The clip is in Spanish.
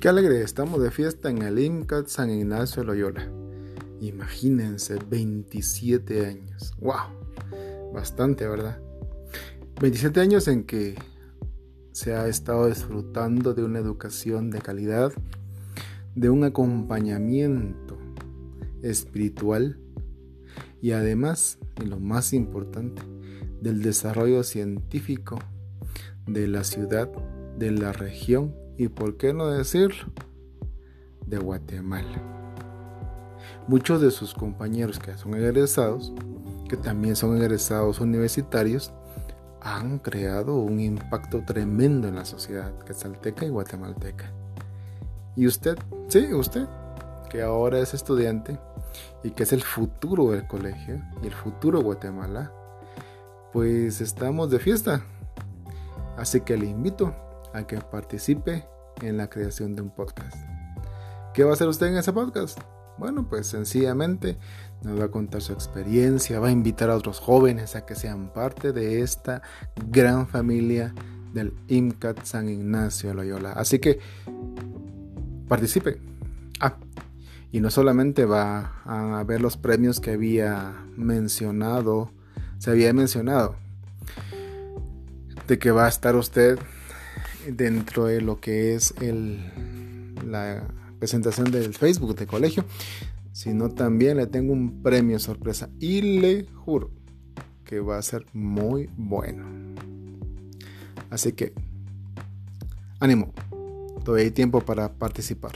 Qué alegre, estamos de fiesta en el IMCAT San Ignacio de Loyola. Imagínense, 27 años. ¡Wow! Bastante, ¿verdad? 27 años en que se ha estado disfrutando de una educación de calidad, de un acompañamiento espiritual y además, y lo más importante, del desarrollo científico de la ciudad, de la región y, por qué no decirlo, de Guatemala. Muchos de sus compañeros que son egresados, que también son egresados universitarios, han creado un impacto tremendo en la sociedad quetzalteca y guatemalteca. Y usted, sí, usted, que ahora es estudiante y que es el futuro del colegio y el futuro de Guatemala, pues estamos de fiesta. Así que le invito a que participe en la creación de un podcast. ¿Qué va a hacer usted en ese podcast? Bueno, pues sencillamente nos va a contar su experiencia, va a invitar a otros jóvenes a que sean parte de esta gran familia del IMCAT San Ignacio de Loyola. Así que participe. Ah, y no solamente va a ver los premios que había mencionado, se había mencionado, de que va a estar usted dentro de lo que es el, la presentación del Facebook de colegio, sino también le tengo un premio sorpresa y le juro que va a ser muy bueno. Así que, ánimo, todavía hay tiempo para participar.